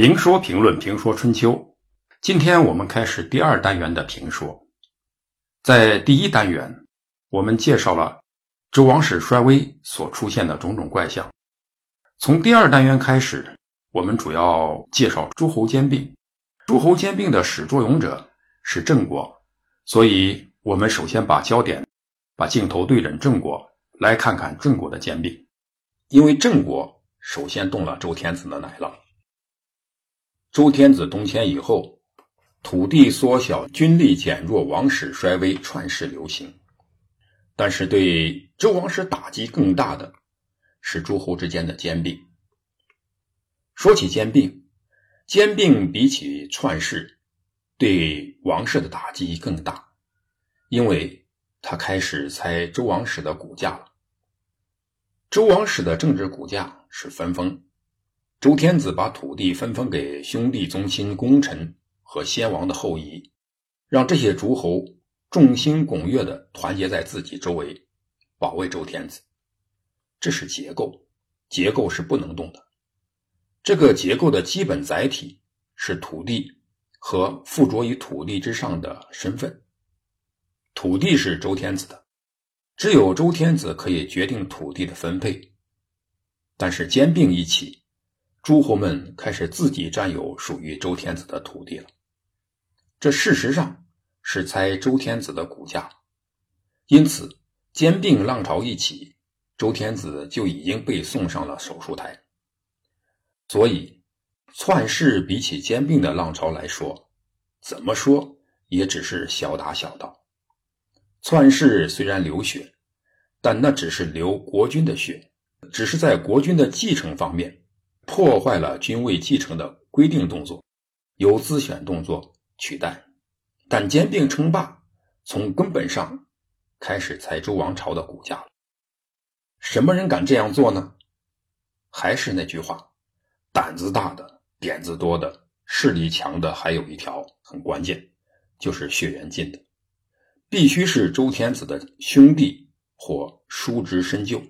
评说评论评说春秋，今天我们开始第二单元的评说。在第一单元，我们介绍了周王室衰微所出现的种种怪象。从第二单元开始，我们主要介绍诸侯兼并。诸侯兼并的始作俑者是郑国，所以我们首先把焦点、把镜头对准郑国，来看看郑国的兼并。因为郑国首先动了周天子的奶酪。周天子东迁以后，土地缩小，军力减弱，王室衰微，篡世流行。但是对周王室打击更大的是诸侯之间的兼并。说起兼并，兼并比起篡世，对王室的打击更大，因为他开始猜周王室的骨架了。周王室的政治骨架是分封。周天子把土地分封给兄弟宗亲功臣和先王的后裔，让这些诸侯众星拱月的团结在自己周围，保卫周天子。这是结构，结构是不能动的。这个结构的基本载体是土地和附着于土地之上的身份。土地是周天子的，只有周天子可以决定土地的分配。但是兼并一起。诸侯们开始自己占有属于周天子的土地了，这事实上是猜周天子的骨架，因此兼并浪潮一起，周天子就已经被送上了手术台。所以，篡世比起兼并的浪潮来说，怎么说也只是小打小闹。篡世虽然流血，但那只是流国君的血，只是在国君的继承方面。破坏了君位继承的规定动作，由自选动作取代，但兼并称霸从根本上开始才周王朝的骨架了。什么人敢这样做呢？还是那句话，胆子大的、点子多的、势力强的，还有一条很关键，就是血缘近的，必须是周天子的兄弟或叔侄深旧。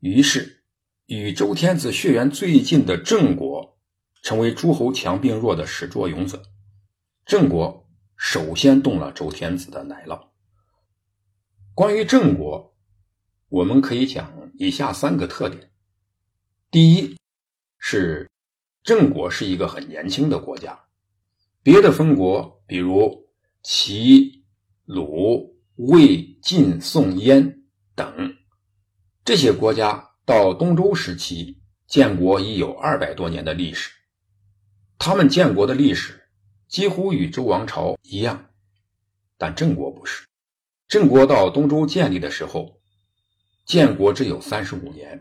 于是。与周天子血缘最近的郑国，成为诸侯强并弱的始作俑者。郑国首先动了周天子的奶酪。关于郑国，我们可以讲以下三个特点：第一，是郑国是一个很年轻的国家。别的封国，比如齐、鲁、魏、晋、宋、燕等这些国家。到东周时期，建国已有二百多年的历史。他们建国的历史几乎与周王朝一样，但郑国不是。郑国到东周建立的时候，建国只有三十五年。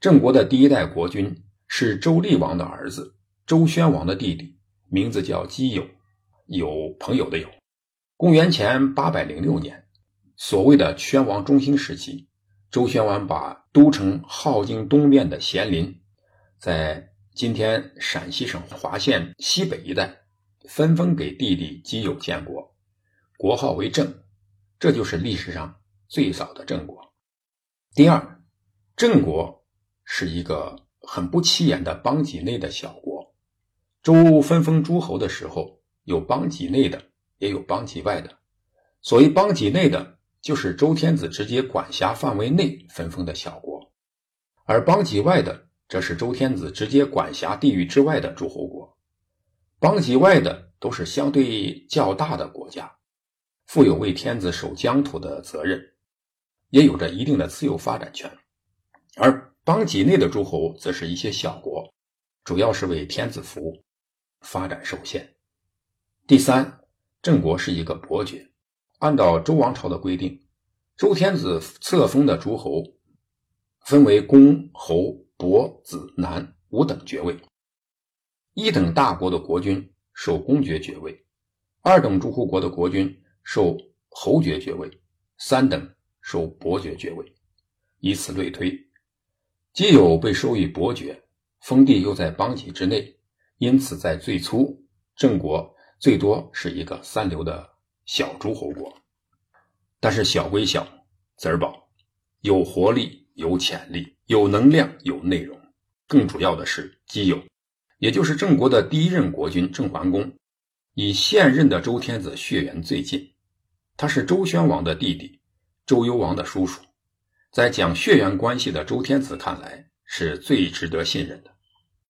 郑国的第一代国君是周厉王的儿子，周宣王的弟弟，名字叫姬友，有朋友的友。公元前八百零六年，所谓的宣王中兴时期。周宣王把都城镐京东面的咸林，在今天陕西省华县西北一带，分封给弟弟姬友建国，国号为郑，这就是历史上最早的郑国。第二，郑国是一个很不起眼的邦畿内的小国。周分封诸侯的时候，有邦畿内的，也有邦畿外的，所谓邦畿内的。就是周天子直接管辖范围内分封的小国，而邦畿外的，则是周天子直接管辖地域之外的诸侯国。邦畿外的都是相对较大的国家，负有为天子守疆土的责任，也有着一定的自由发展权；而邦畿内的诸侯，则是一些小国，主要是为天子服务，发展受限。第三，郑国是一个伯爵。按照周王朝的规定，周天子册封的诸侯分为公、侯、伯、子、男五等爵位。一等大国的国君受公爵爵位，二等诸侯国的国君受侯爵爵位，三等受伯爵爵位，以此类推。既有被授予伯爵，封地又在邦畿之内，因此在最初，郑国最多是一个三流的。小诸侯国，但是小归小，子儿宝有活力、有潜力、有能量、有内容。更主要的是，基友也就是郑国的第一任国君郑桓公，与现任的周天子血缘最近，他是周宣王的弟弟，周幽王的叔叔，在讲血缘关系的周天子看来是最值得信任的。